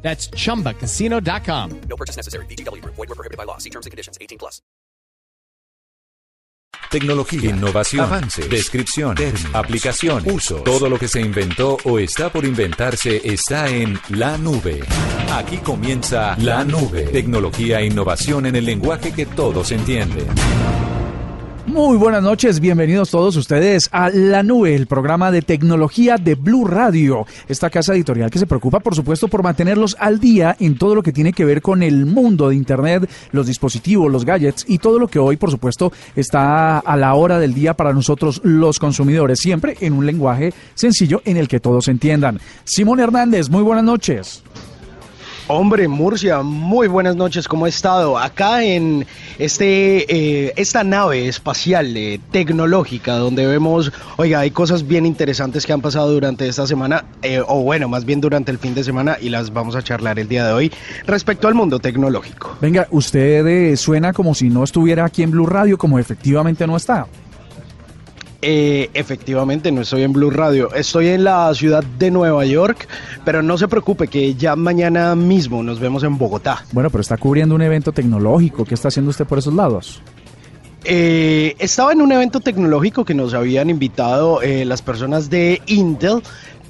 That's chumbacasino.com. No purchase necessary. BGW. Void were prohibited by law. See terms and conditions. 18 plus. Tecnología, innovación, avance, descripción, términos, aplicación, uso. Todo lo que se inventó o está por inventarse está en la nube. Aquí comienza la nube. Tecnología e innovación en el lenguaje que todos entienden. Muy buenas noches, bienvenidos todos ustedes a La Nube, el programa de tecnología de Blue Radio, esta casa editorial que se preocupa por supuesto por mantenerlos al día en todo lo que tiene que ver con el mundo de Internet, los dispositivos, los gadgets y todo lo que hoy por supuesto está a la hora del día para nosotros los consumidores, siempre en un lenguaje sencillo en el que todos entiendan. Simón Hernández, muy buenas noches. Hombre, Murcia, muy buenas noches, ¿cómo ha estado? Acá en este, eh, esta nave espacial eh, tecnológica donde vemos, oiga, hay cosas bien interesantes que han pasado durante esta semana, eh, o bueno, más bien durante el fin de semana y las vamos a charlar el día de hoy respecto al mundo tecnológico. Venga, usted eh, suena como si no estuviera aquí en Blue Radio, como efectivamente no está. Eh, efectivamente, no estoy en Blue Radio, estoy en la ciudad de Nueva York, pero no se preocupe que ya mañana mismo nos vemos en Bogotá. Bueno, pero está cubriendo un evento tecnológico, ¿qué está haciendo usted por esos lados? Eh, estaba en un evento tecnológico que nos habían invitado eh, las personas de Intel,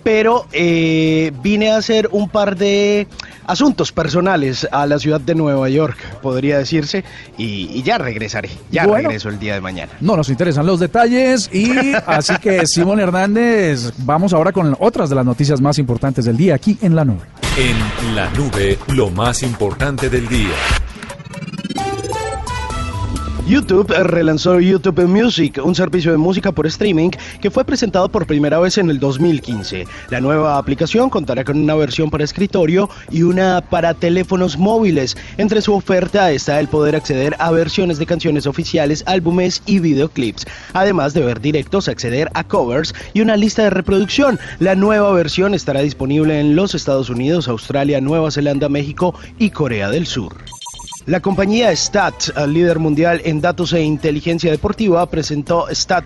pero eh, vine a hacer un par de asuntos personales a la ciudad de Nueva York, podría decirse, y, y ya regresaré, ya Bueno. regreso el día de mañana. No nos interesan los detalles y así que Simón Hernández, vamos ahora con otras de las noticias más importantes del día aquí en la nube. En la nube, lo más importante del día. YouTube relanzó YouTube Music, un servicio de música por streaming que fue presentado por primera vez en el 2015. La nueva aplicación contará con una versión para escritorio y una para teléfonos móviles. Entre su oferta está el poder acceder a versiones de canciones oficiales, álbumes y videoclips, además de ver directos, acceder a covers y una lista de reproducción. La nueva versión estará disponible en los Estados Unidos, Australia, Nueva Zelanda, México y Corea del Sur. La compañía Stat, líder mundial en datos e inteligencia deportiva, presentó Stat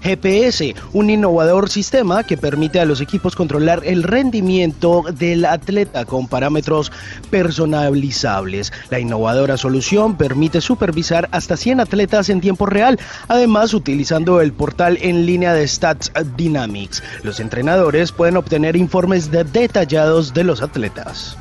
GPS, un innovador sistema que permite a los equipos controlar el rendimiento del atleta con parámetros personalizables. La innovadora solución permite supervisar hasta 100 atletas en tiempo real, además utilizando el portal en línea de Stats Dynamics. Los entrenadores pueden obtener informes de- detallados de los atletas.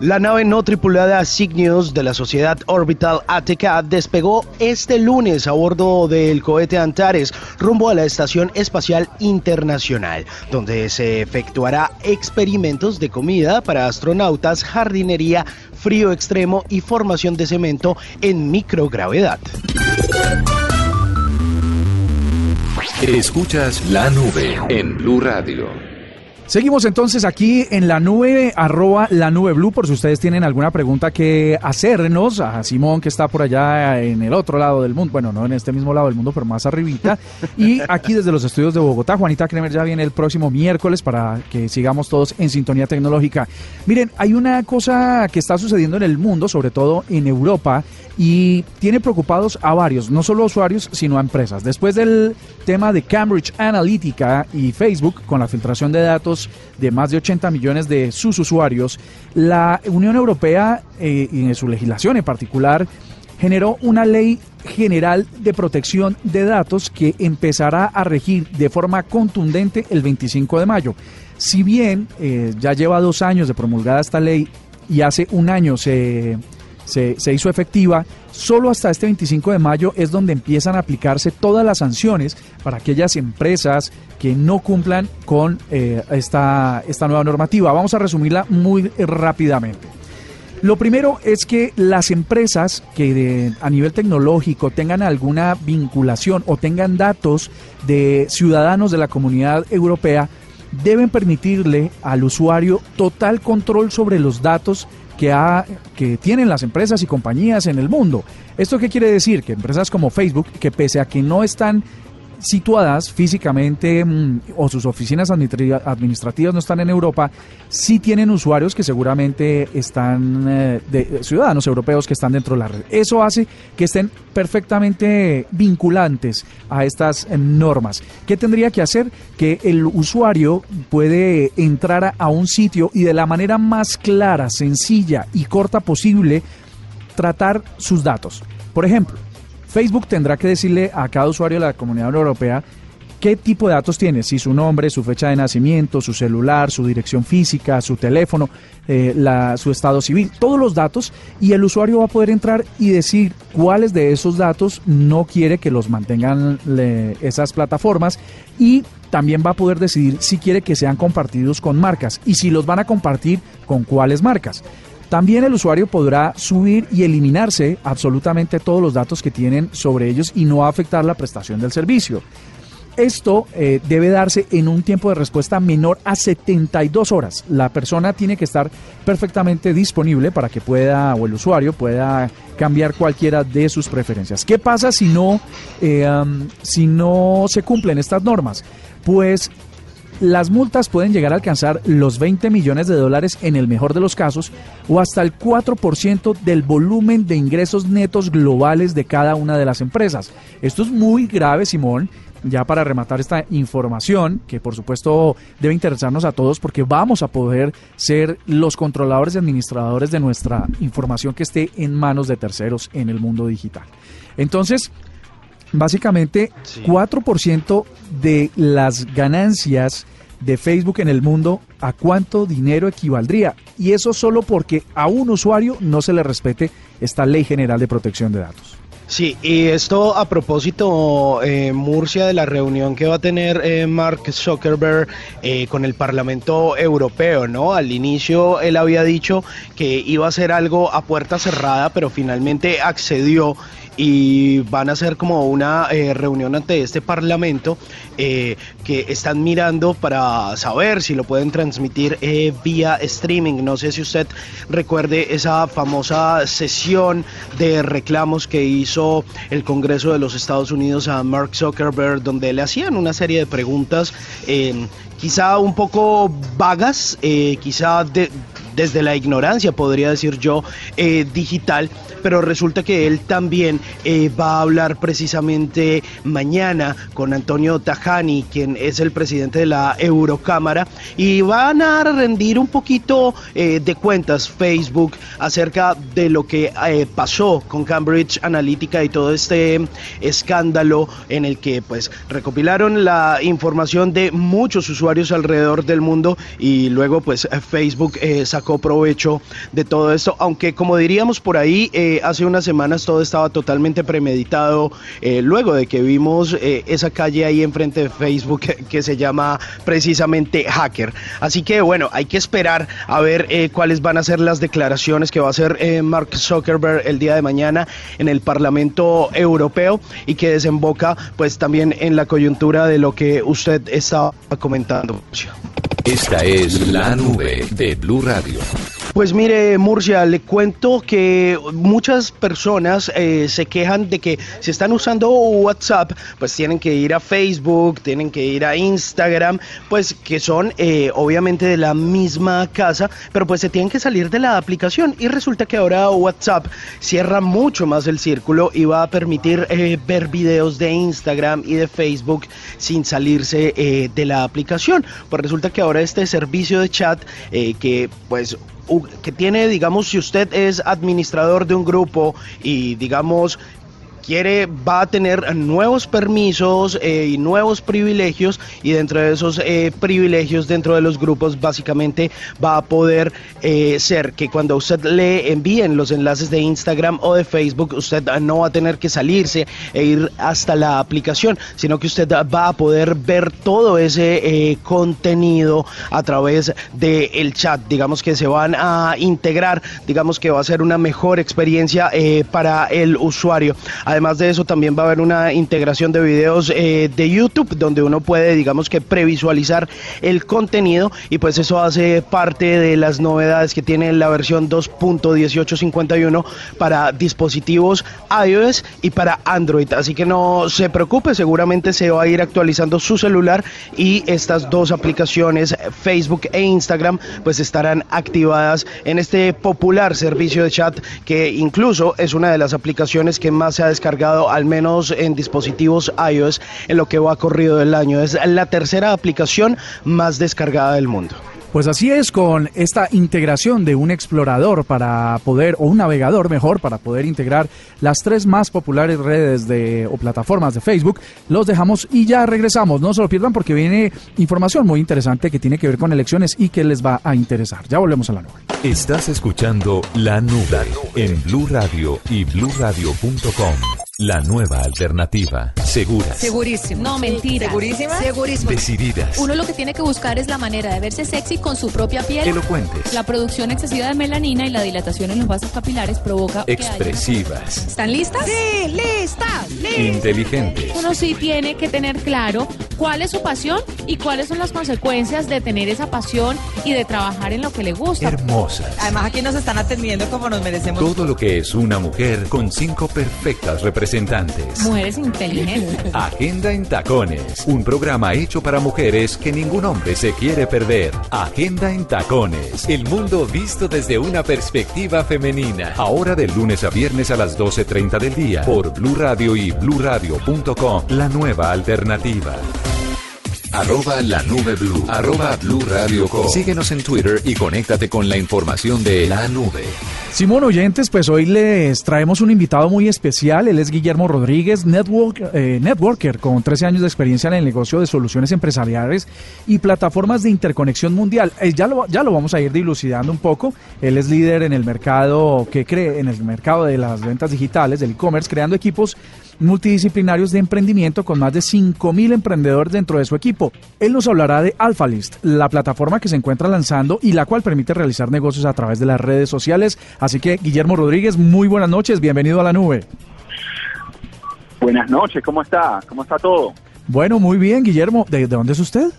La nave no tripulada Cygnus de la sociedad Orbital ATK despegó este lunes a bordo del cohete Antares rumbo a la Estación Espacial Internacional, donde se efectuará experimentos de comida para astronautas, jardinería, frío extremo y formación de cemento en microgravedad. Escuchas la nube en Blue Radio. Seguimos entonces aquí en la nube, arroba la nube blue, por si ustedes tienen alguna pregunta que hacernos a Simón que está por allá en el otro lado del mundo, bueno, no en este mismo lado del mundo, pero más arribita. Y aquí desde los estudios de Bogotá, Juanita Kremer ya viene el próximo miércoles para que sigamos todos en sintonía tecnológica. Miren, hay una cosa que está sucediendo en el mundo, sobre todo en Europa, y tiene preocupados a varios, no solo a usuarios, sino a empresas. Después del tema de Cambridge Analytica y Facebook con la filtración de datos de más de 80 millones de sus usuarios, la Unión Europea eh, y en su legislación en particular generó una ley general de protección de datos que empezará a regir de forma contundente el 25 de mayo. Si bien eh, ya lleva dos años de promulgada esta ley y hace un año se, se, se hizo efectiva, solo hasta este 25 de mayo es donde empiezan a aplicarse todas las sanciones para aquellas empresas que no cumplan con eh, esta, esta nueva normativa. Vamos a resumirla muy rápidamente. Lo primero es que las empresas que a nivel tecnológico tengan alguna vinculación o tengan datos de ciudadanos de la comunidad europea deben permitirle al usuario total control sobre los datos que, ha, que tienen las empresas y compañías en el mundo. ¿Esto qué quiere decir? Que empresas como Facebook, que pese a que no están situadas físicamente mm, o sus oficinas administrativas no están en Europa, sí tienen usuarios que seguramente están, eh, de, ciudadanos europeos que están dentro de la red. Eso hace que estén perfectamente vinculantes a estas eh, normas. ¿Qué tendría que hacer? Que el usuario puede entrar a un sitio y de la manera más clara, sencilla y corta posible tratar sus datos. Por ejemplo, Facebook tendrá que decirle a cada usuario de la comunidad europea qué tipo de datos tiene, si su nombre, su fecha de nacimiento, su celular, su dirección física, su teléfono, eh, su estado civil, todos los datos y el usuario va a poder entrar y decir cuáles de esos datos no quiere que los mantengan esas plataformas y también va a poder decidir si quiere que sean compartidos con marcas y si los van a compartir con cuáles marcas. También el usuario podrá subir y eliminarse absolutamente todos los datos que tienen sobre ellos y no afectar la prestación del servicio. Esto eh, debe darse en un tiempo de respuesta menor a 72 horas. La persona tiene que estar perfectamente disponible para que pueda, o el usuario pueda cambiar cualquiera de sus preferencias. ¿Qué pasa si no, eh, si no se cumplen estas normas? Pues las multas pueden llegar a alcanzar los 20 millones de dólares en el mejor de los casos o hasta el 4% del volumen de ingresos netos globales de cada una de las empresas. Esto es muy grave, Simón. Ya para rematar esta información, que por supuesto debe interesarnos a todos porque vamos a poder ser los controladores y administradores de nuestra información que esté en manos de terceros en el mundo digital. Entonces, básicamente 4% de las ganancias de Facebook en el mundo, ¿a cuánto dinero equivaldría? Y eso solo porque a un usuario no se le respete esta ley general de protección de datos. Sí, y esto a propósito, eh, Murcia, de la reunión que va a tener eh, Mark Zuckerberg eh, con el Parlamento Europeo, ¿no? Al inicio él había dicho que iba a hacer algo a puerta cerrada, pero finalmente accedió y van a hacer como una eh, reunión ante este parlamento eh, que están mirando para saber si lo pueden transmitir eh, vía streaming. No sé si usted recuerde esa famosa sesión de reclamos que hizo el Congreso de los Estados Unidos a Mark Zuckerberg, donde le hacían una serie de preguntas quizá un poco vagas, quizá de, desde la ignorancia, podría decir yo, eh, digital, pero resulta que él también eh, va a hablar precisamente mañana con Antonio Tajani, quien es el presidente de la Eurocámara, y van a rendir un poquito eh, de cuentas Facebook acerca de lo que pasó con Cambridge Analytica y todo este escándalo en el que pues recopilaron la información de muchos usuarios alrededor del mundo y luego pues Facebook sacó provecho de todo esto, aunque como diríamos por ahí, eh, hace unas semanas todo estaba totalmente premeditado, eh, luego de que vimos eh, esa calle ahí enfrente de Facebook que, se llama precisamente Hacker. Así que bueno, hay que esperar a ver cuáles van a ser las declaraciones que va a hacer Mark Zuckerberg el día de mañana en el Parlamento Europeo y que desemboca pues también en la coyuntura de lo que usted estaba comentando. Esta es la nube de Blue Radio. Radio. Pues mire, Murcia, le cuento que muchas personas eh, se quejan de que si están usando WhatsApp, pues tienen que ir a Facebook, tienen que ir a Instagram, pues que son eh, obviamente de la misma casa, pero pues se tienen que salir de la aplicación y resulta que ahora WhatsApp cierra mucho más el círculo y va a permitir eh, ver videos de Instagram y de Facebook sin salirse de la aplicación. Pues resulta que ahora este servicio de chat que pues que tiene, digamos, si usted es administrador de un grupo y, digamos, quiere, va a tener nuevos permisos eh, y nuevos privilegios y dentro de esos eh, privilegios dentro de los grupos básicamente va a poder eh, ser que cuando usted le envíen los enlaces de Instagram o de Facebook usted no va a tener que salirse e ir hasta la aplicación sino que usted va a poder ver todo ese contenido a través del el chat. Digamos que se van a integrar digamos que va a ser una mejor experiencia para el usuario Además de eso, también va a haber una integración de videos eh, de YouTube donde uno puede, digamos que, previsualizar el contenido y pues eso hace parte de las novedades que tiene la versión 2.1851 para dispositivos iOS y para Android. Así que no se preocupe, seguramente se va a ir actualizando su celular y estas dos aplicaciones, Facebook e Instagram, pues estarán activadas en este popular servicio de chat que incluso es una de las aplicaciones que más se ha descargado, al menos en dispositivos iOS, en lo que va corrido del año. Es la tercera aplicación más descargada del mundo. Pues así es, con esta integración de un explorador para poder, o un navegador mejor, para poder integrar las tres más populares redes de, o plataformas de Facebook, los dejamos y ya regresamos. No se lo pierdan porque viene información muy interesante que tiene que ver con elecciones y que les va a interesar. Ya volvemos a la nube. Estás escuchando La Nube en Blue Radio y bluradio.com. La nueva alternativa. Seguras. Segurísimo. No, mentira. ¿Segurísima? Segurísimo. Decididas. Uno lo que tiene que buscar es la manera de verse sexy con su propia piel. Elocuentes. La producción excesiva de melanina y la dilatación en los vasos capilares provoca que haya- Expresivas. ¿Están listas? Sí, listas, listas. Inteligentes. Uno sí tiene que tener claro cuál es su pasión y cuáles son las consecuencias de tener esa pasión y de trabajar en lo que le gusta. Hermosas. Además aquí nos están atendiendo como nos merecemos. Todo lo que es una mujer con cinco perfectas representantes. Mujeres inteligentes. Agenda en Tacones, un programa hecho para mujeres que ningún hombre se quiere perder. Agenda en Tacones, el mundo visto desde una perspectiva femenina. Ahora de lunes a viernes a las 12.30 del día por Blue Radio y bluradio.com, la nueva alternativa. Arroba la nube blue. Arroba blue radio com. Síguenos en Twitter y conéctate con la información de la nube. Simón Oyentes, pues hoy les traemos un invitado muy especial. Él es Guillermo Rodríguez, network, eh, networker con 13 años de experiencia en el negocio de soluciones empresariales y plataformas de interconexión mundial. Eh, ya, lo, ya lo vamos a ir dilucidando un poco. Él es líder en el mercado que cree en el mercado de las ventas digitales, del e-commerce, creando equipos multidisciplinarios de emprendimiento con más de 5.000 emprendedores dentro de su equipo. Él nos hablará de AlphaList, la plataforma que se encuentra lanzando y la cual permite realizar negocios a través de las redes sociales. Así que, Guillermo Rodríguez, muy buenas noches, bienvenido a la nube. Buenas noches, ¿cómo está? ¿Cómo está todo? Bueno, muy bien, Guillermo. ¿De, de dónde es usted?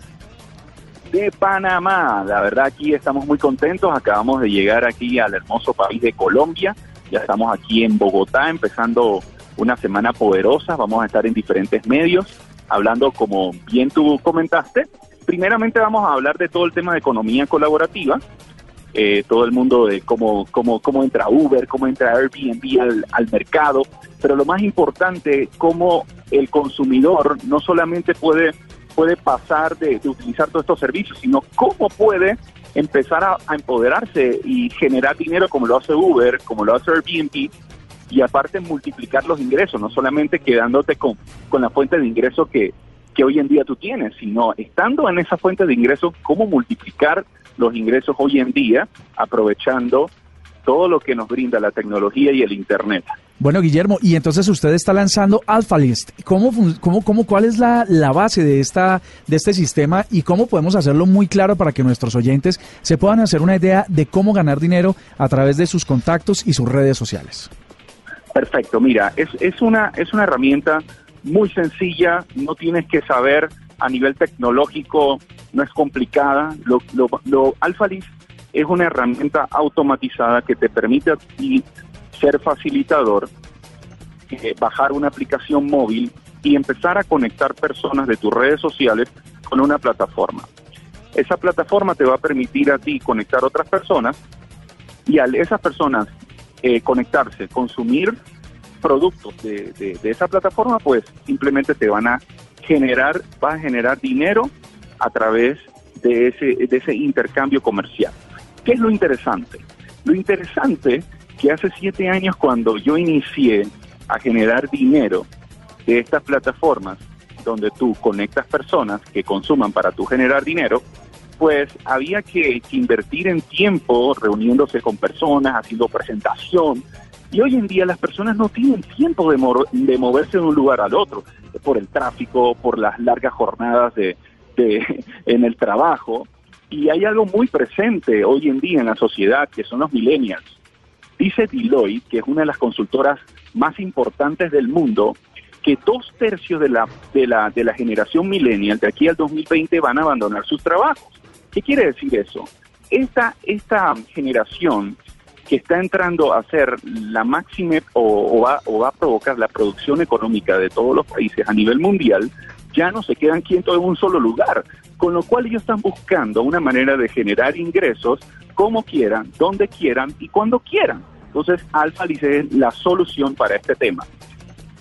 De Panamá, la verdad aquí estamos muy contentos, acabamos de llegar aquí al hermoso país de Colombia, ya estamos aquí en Bogotá empezando una semana poderosa, vamos a estar en diferentes medios, hablando como bien tú comentaste, primeramente vamos a hablar de todo el tema de economía colaborativa, eh, todo el mundo de cómo, cómo, cómo entra Uber, cómo entra Airbnb al, mercado, pero lo más importante, cómo el consumidor no solamente puede, puede pasar de, de utilizar todos estos servicios, sino cómo puede empezar a, a empoderarse y generar dinero como lo hace Uber, como lo hace Airbnb, y aparte multiplicar los ingresos, no solamente quedándote con, con la fuente de ingreso que, que hoy en día tú tienes, sino estando en esa fuente de ingresos, cómo multiplicar los ingresos hoy en día, aprovechando todo lo que nos brinda la tecnología y el Internet. Bueno, Guillermo, y entonces usted está lanzando AlphaList. ¿Cómo, cómo, cómo, ¿Cuál es la, la base de, esta, de este sistema y cómo podemos hacerlo muy claro para que nuestros oyentes se puedan hacer una idea de cómo ganar dinero a través de sus contactos y sus redes sociales? Perfecto, mira, es, es, una, es una herramienta muy sencilla, no tienes que saber a nivel tecnológico, no es complicada. Lo, lo, lo es una herramienta automatizada que te permite a ti ser facilitador, eh, bajar una aplicación móvil y empezar a conectar personas de tus redes sociales con una plataforma. Esa plataforma te va a permitir a ti conectar otras personas y al esas personas eh, conectarse, consumir productos de, de, esa plataforma, pues simplemente te van a generar, vas a generar dinero a través de ese, de ese intercambio comercial. ¿Qué es lo interesante? Lo interesante que hace siete años cuando yo inicié a generar dinero de estas plataformas donde tú conectas personas que consuman para tú generar dinero, pues había que, invertir en tiempo reuniéndose con personas, haciendo presentación. Y hoy en día las personas no tienen tiempo de, de moverse de un lugar al otro, por el tráfico, por las largas jornadas de, de- en el trabajo. Y hay algo muy presente hoy en día en la sociedad, que son los millennials. Dice Deloitte, que es una de las consultoras más importantes del mundo, que dos tercios de la, de la, de la generación millennial de aquí al 2020 van a abandonar sus trabajos. ¿Qué quiere decir eso? Esta, esta generación que está entrando a ser la máxima o, o va, o va a provocar la producción económica de todos los países a nivel mundial, ya no se quedan quietos en un solo lugar, con lo cual ellos están buscando una manera de generar ingresos como quieran, donde quieran y cuando quieran. Entonces, Alphalis es la solución para este tema,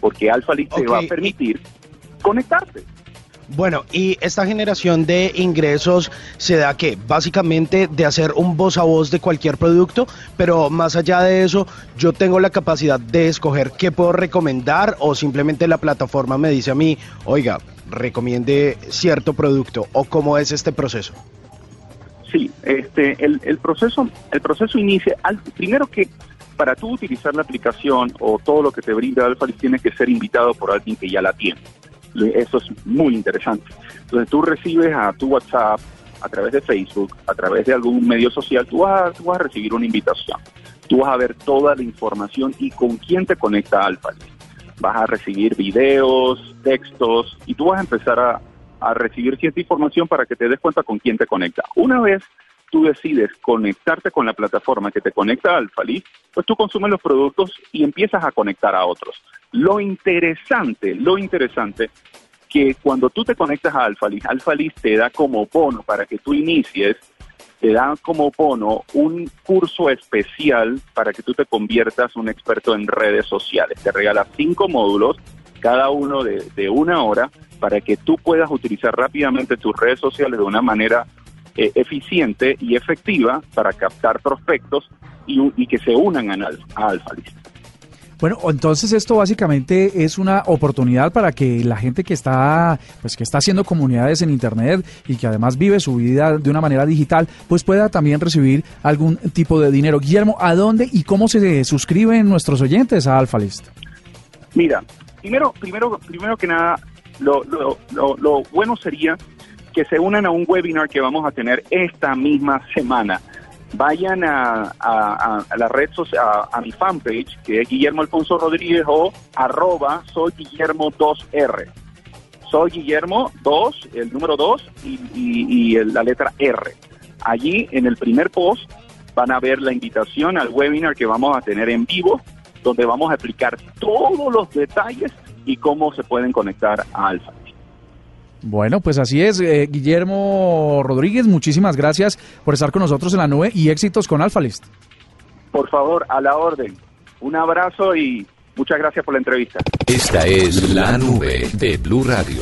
porque Alphalis te Ok, va a permitir conectarte. Bueno, y esta generación de ingresos se da que básicamente de hacer un voz a voz de cualquier producto, pero más allá de eso, yo tengo la capacidad de escoger qué puedo recomendar o simplemente la plataforma me dice a mí, oiga, recomiende cierto producto o cómo es este proceso. Sí, este, el, proceso, el proceso inicia, al, primero que para tú utilizar la aplicación o todo lo que te brinda Alphalis tienes que ser invitado por alguien que ya la tiene. Eso es muy interesante. Entonces tú recibes a tu WhatsApp, a través de Facebook, a través de algún medio social, tú vas, a- tú vas a recibir una invitación. Tú vas a ver toda la información y con quién te conecta Alphalis. Vas a recibir videos, textos y tú vas a empezar a, a recibir cierta información para que te des cuenta con quién te conecta. Una vez tú decides conectarte con la plataforma que te conecta a Alphalis, pues tú consumes los productos y empiezas a conectar a otros. Lo interesante, lo interesante, que cuando tú te conectas a Alphalis, Alphalis te da como bono para que tú inicies, te da como bono un curso especial para que tú te conviertas un experto en redes sociales. Te regala cinco módulos, cada uno de, de una hora, para que tú puedas utilizar rápidamente tus redes sociales de una manera eh, eficiente y efectiva para captar prospectos y, y que se unan a, a Alphalis. Bueno, entonces esto básicamente es una oportunidad para que la gente que está, pues que está haciendo comunidades en internet y que además vive su vida de una manera digital, pues pueda también recibir algún tipo de dinero. Guillermo, ¿a dónde y cómo se suscriben nuestros oyentes a AlphaList? Mira, primero, primero, primero que nada, lo, lo, lo, lo bueno sería que se unan a un webinar que vamos a tener esta misma semana. Vayan a, la red social, a, mi fanpage, que es Guillermo Alfonso Rodríguez o arroba soy Guillermo 2R. Soy Guillermo 2, el número 2 y, y- la letra R. Allí en el primer post van a ver la invitación al webinar que vamos a tener en vivo, donde vamos a explicar todos los detalles y cómo se pueden conectar a Alfa. Bueno, pues así es, eh, Guillermo Rodríguez, muchísimas gracias por estar con nosotros en la nube y éxitos con AlphaList. Por favor, a la orden. Un abrazo y muchas gracias por la entrevista. Esta es la nube de Blue Radio.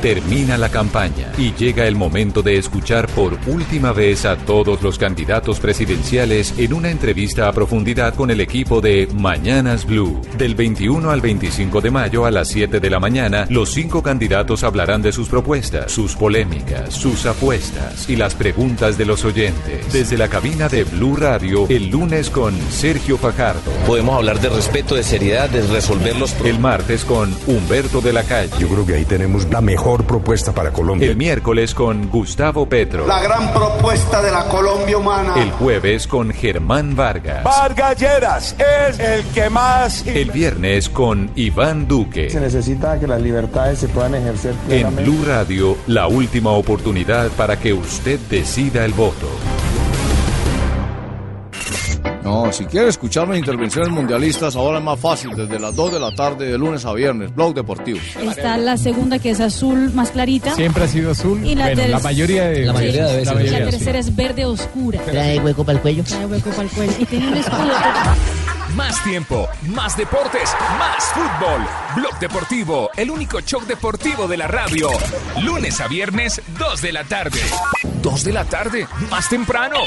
Termina la campaña y llega el momento de escuchar por última vez a todos los candidatos presidenciales en una entrevista a profundidad con el equipo de Mañanas Blue. Del 21 al 25 de mayo a las 7 de la mañana, los cinco candidatos hablarán de sus propuestas, sus polémicas, sus apuestas y las preguntas de los oyentes. Desde la cabina de Blue Radio, el lunes con Sergio Fajardo. Podemos hablar de respeto, de seriedad, de resolver los El martes con Humberto de la Calle. Yo creo que ahí tenemos la mejor propuesta para Colombia. El miércoles con Gustavo Petro. La gran propuesta de la Colombia humana. El jueves con Germán Vargas. Vargas Lleras es el que más... El viernes con Iván Duque. Se necesita que las libertades se puedan ejercer En plenamente. Blue Radio, la última oportunidad para que usted decida el voto. No, si quiere escuchar mis intervenciones mundialistas, ahora es más fácil, desde las 2 de la tarde de lunes a viernes, Blog Deportivo. Está la segunda que es azul más clarita. Siempre ha sido azul. Y la bueno, la mayoría de La mayoría de veces. veces. La tercera es verde oscura. ¿Trae hueco para el cuello? Trae hueco para el cuello. Y tiene un escudo. Más tiempo, más deportes, más fútbol. Blog Deportivo, el único show deportivo de la radio. Lunes a viernes, 2 de la tarde. 2 de la tarde, más temprano.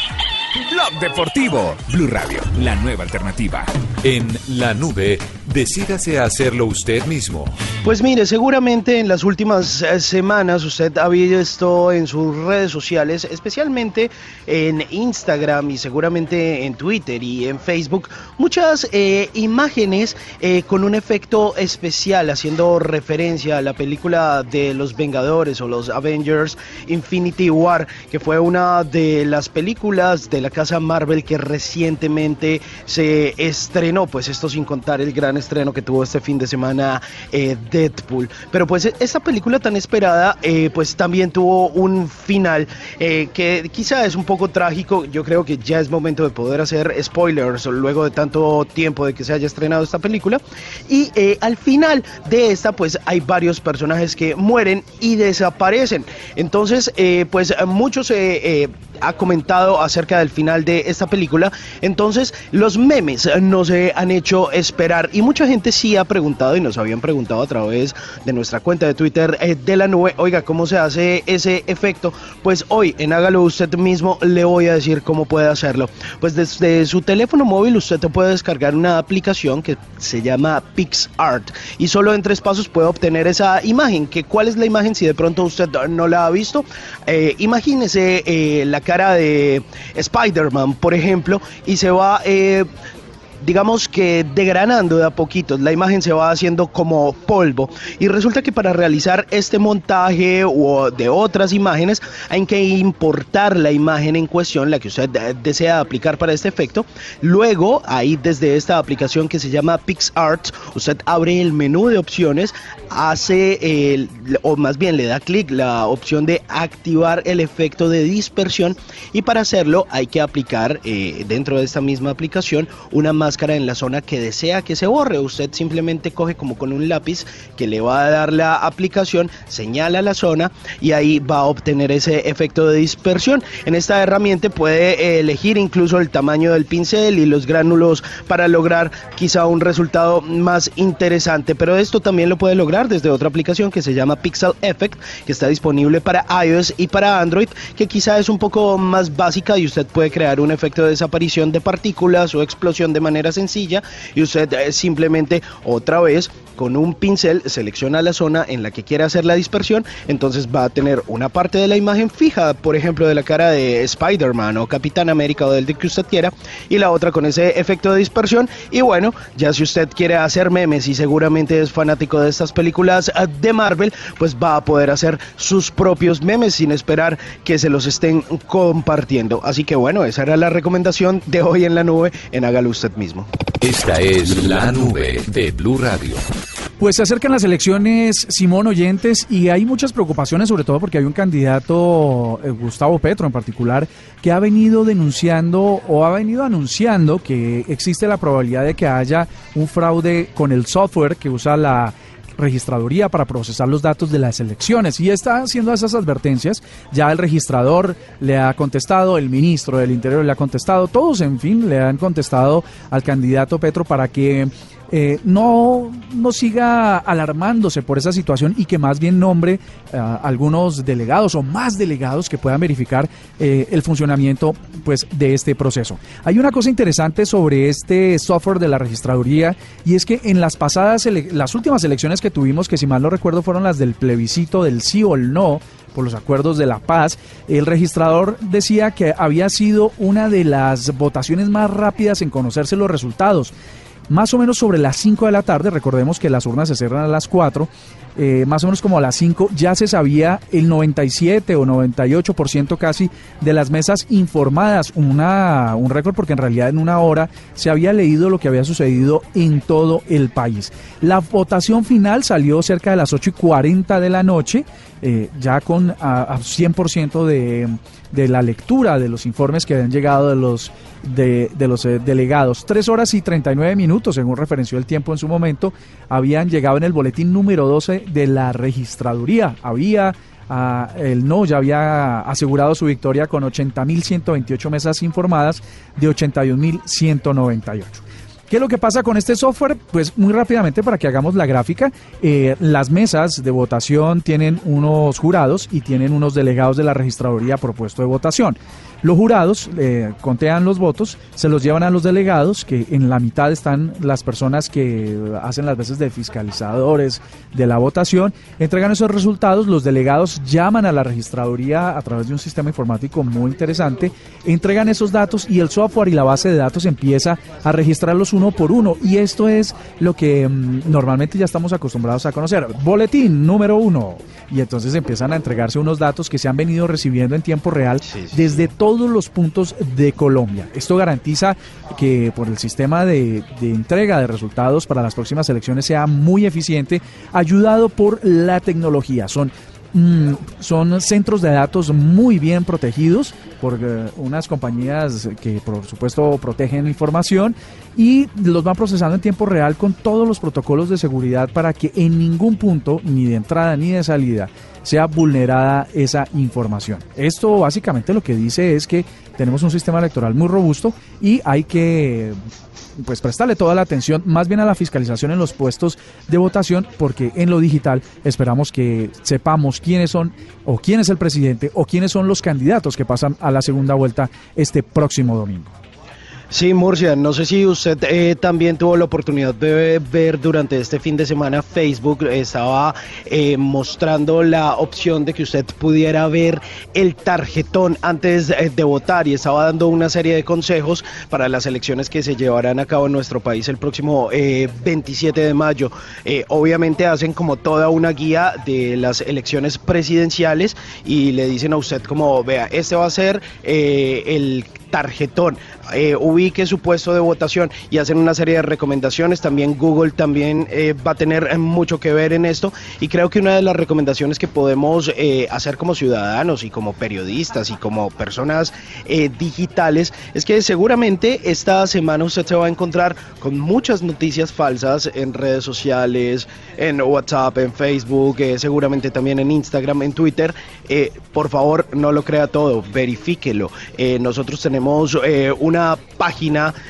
Blog Deportivo, Blue Radio, la nueva alternativa. En la nube, Decídase a hacerlo usted mismo. Pues mire, seguramente en las últimas eh, semanas usted ha visto en sus redes sociales, especialmente en Instagram y seguramente en Twitter y en Facebook, muchas eh, imágenes eh, con un efecto especial haciendo referencia a la película de los Vengadores o los Avengers Infinity War, que fue una de las películas de la casa Marvel que recientemente se estrenó, pues esto sin contar el gran estreno que tuvo este fin de semana eh, Deadpool. Pero pues esta película tan esperada, eh, pues también tuvo un final eh, que quizá es un poco trágico. Yo creo que ya es momento de poder hacer spoilers luego de tanto tiempo de que se haya estrenado esta película. Y eh, al final de esta, pues hay varios personajes que mueren y desaparecen. Entonces, pues muchos ha comentado acerca del final de esta película. Entonces, los memes no se han hecho esperar y mucha gente sí ha preguntado y nos habían preguntado a través de nuestra cuenta de Twitter eh, de la nube, oiga, ¿cómo se hace ese efecto? Pues hoy en Hágalo usted mismo le voy a decir cómo puede hacerlo. Pues desde su teléfono móvil usted puede descargar una aplicación que se llama PixArt y solo en tres pasos puede obtener esa imagen. Que ¿Cuál es la imagen si de pronto usted no la ha visto? Eh, imagínese eh, la cara de Spider-Man, por ejemplo, y se va... Eh, digamos que degranando de a poquitos, la imagen se va haciendo como polvo y resulta que para realizar este montaje o de otras imágenes hay que importar la imagen en cuestión, la que usted desea aplicar para este efecto. Luego, ahí desde esta aplicación que se llama PixArt, usted abre el menú de opciones, hace el, o más bien le da clic la opción de activar el efecto de dispersión y para hacerlo hay que aplicar eh, dentro de esta misma aplicación una máscara en la zona que desea que se borre. Usted simplemente coge como con un lápiz que le va a dar la aplicación, señala la zona y ahí va a obtener ese efecto de dispersión. En esta herramienta puede eh, elegir incluso el tamaño del pincel y los gránulos para lograr quizá un resultado más interesante, pero esto también lo puede lograr desde otra aplicación que se llama Pixel Effect, que está disponible para iOS y para Android, que quizá es un poco más básica y usted puede crear un efecto de desaparición de partículas o explosión de manera sencilla y usted eh, simplemente otra vez con un pincel selecciona la zona en la que quiere hacer la dispersión, entonces va a tener una parte de la imagen fija, por ejemplo de la cara de Spider-Man o Capitán América o del que usted quiera, y la otra con ese efecto de dispersión. Y bueno, ya si usted quiere hacer memes y seguramente es fanático de estas películas eh, de Marvel, pues va a poder hacer sus propios memes sin esperar que se los estén compartiendo. Así que bueno, esa era la recomendación de hoy en la nube en Hágalo usted mismo. Esta es la nube de Blue Radio. Pues se acercan las elecciones, Simón Oyentes, y hay muchas preocupaciones, sobre todo porque hay un candidato, eh, Gustavo Petro en particular, que ha venido denunciando o ha venido anunciando que existe la probabilidad de que haya un fraude con el software que usa la registraduría para procesar los datos de las elecciones y está haciendo esas advertencias. Ya el registrador le ha contestado, el ministro del Interior le ha contestado, todos en fin le han contestado al candidato Petro para que eh, no, no siga alarmándose por esa situación y que más bien nombre a algunos delegados o más delegados que puedan verificar eh, el funcionamiento pues, de este proceso. Hay una cosa interesante sobre este software de la registraduría y es que en las pasadas, las últimas elecciones que tuvimos, que si mal no recuerdo fueron las del plebiscito del sí o el no, por los acuerdos de la paz, el registrador decía que había sido una de las votaciones más rápidas en conocerse los resultados más o menos sobre las 5 de la tarde, recordemos que las urnas se cierran a las 4, eh, más o menos como a las 5 ya se sabía el 97 o 98% casi de las mesas informadas, una, un récord porque en realidad en una hora se había leído lo que había sucedido en todo el país. La votación final salió cerca de las 8 y 40 de la noche, eh, ya con a, a 100% de, de la lectura de los informes que habían llegado de los de, los eh, delegados. Tres horas y 39 minutos, según referenció el tiempo en su momento, habían llegado en el boletín número 12 de la registraduría. Había ah, el no ya había asegurado su victoria con 80.128 mesas informadas de 81.198. ¿Qué es lo que pasa con este software? Pues muy rápidamente para que hagamos la gráfica, eh, las mesas de votación tienen unos jurados y tienen unos delegados de la registraduría propuesto de votación. Los jurados eh, contean los votos, se los llevan a los delegados, que en la mitad están las personas que hacen las veces de fiscalizadores de la votación, entregan esos resultados, los delegados llaman a la registraduría a través de un sistema informático muy interesante, entregan esos datos y el software y la base de datos empieza a registrarlos uno por uno y esto es lo que mm, normalmente ya estamos acostumbrados a conocer. Boletín número uno. Y entonces empiezan a entregarse unos datos que se han venido recibiendo en tiempo real desde todos los puntos de Colombia. Esto garantiza que por el sistema de, entrega de resultados para las próximas elecciones sea muy eficiente, ayudado por la tecnología. Son Mm, son centros de datos muy bien protegidos por eh, unas compañías que por supuesto protegen la información y los van procesando en tiempo real con todos los protocolos de seguridad para que en ningún punto, ni de entrada ni de salida, sea vulnerada esa información. Esto básicamente lo que dice es que tenemos un sistema electoral muy robusto y hay que pues prestarle toda la atención más bien a la fiscalización en los puestos de votación porque en lo digital esperamos que sepamos quiénes son o quién es el presidente o quiénes son los candidatos que pasan a la segunda vuelta este próximo domingo. Sí, Murcia, no sé si usted eh, también tuvo la oportunidad de ver durante este fin de semana Facebook, estaba eh, mostrando la opción de que usted pudiera ver el tarjetón antes eh, de votar y estaba dando una serie de consejos para las elecciones que se llevarán a cabo en nuestro país el próximo 27 de mayo. obviamente hacen como toda una guía de las elecciones presidenciales y le dicen a usted como, vea, este va a ser el tarjetón, ubique su puesto de votación y hacen una serie de recomendaciones. También Google también eh, va a tener eh, mucho que ver en esto y creo que una de las recomendaciones que podemos eh, hacer como ciudadanos y como periodistas y como personas digitales es que seguramente esta semana usted se va a encontrar con muchas noticias falsas en redes sociales, en WhatsApp, en Facebook, seguramente también en Instagram, en Twitter. por favor, no lo crea todo, verifíquelo. nosotros tenemos una página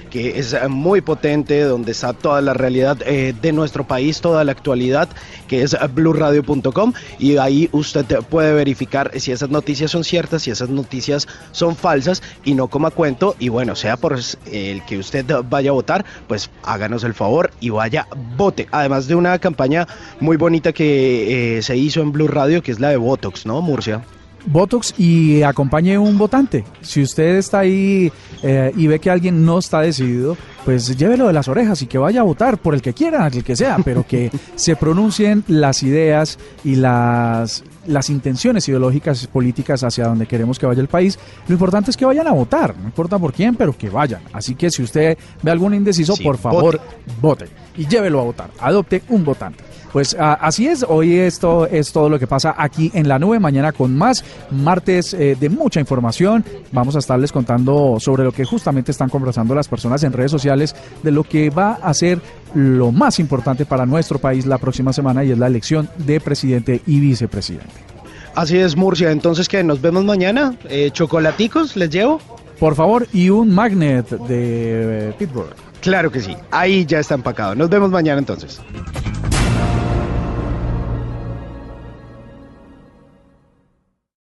que es muy potente, donde está toda la realidad eh, de nuestro país, toda la actualidad, que es blurradio.com y ahí usted puede verificar si esas noticias son ciertas, si esas noticias son falsas y no como a cuento. Y bueno, sea por el que usted vaya a votar, pues háganos el favor y vaya, vote. Además de una campaña muy bonita que eh, se hizo en Blue Radio, que es la de Botox, ¿no, Murcia? Botox y acompañe un votante. Si usted está ahí eh, y ve que alguien no está decidido, pues llévelo de las orejas y que vaya a votar por el que quiera, el que sea, pero que se pronuncien las ideas y las, las intenciones ideológicas políticas hacia donde queremos que vaya el país. Lo importante es que vayan a votar, no importa por quién, pero que vayan. Así que si usted ve algún indeciso, por favor, vote y llévelo a votar. Adopte un votante. Pues ah, así es, hoy esto es todo lo que pasa aquí en la nube, mañana con más, martes eh, de mucha información, vamos a estarles contando sobre lo que justamente están conversando las personas en redes sociales, de lo que va a ser lo más importante para nuestro país la próxima semana y es la elección de presidente y vicepresidente. Así es, Murcia, entonces que nos vemos mañana, eh, chocolaticos, les llevo. Por favor, y un magnet de eh, Pittsburgh. Claro que sí, ahí ya está empacado. Nos vemos mañana entonces.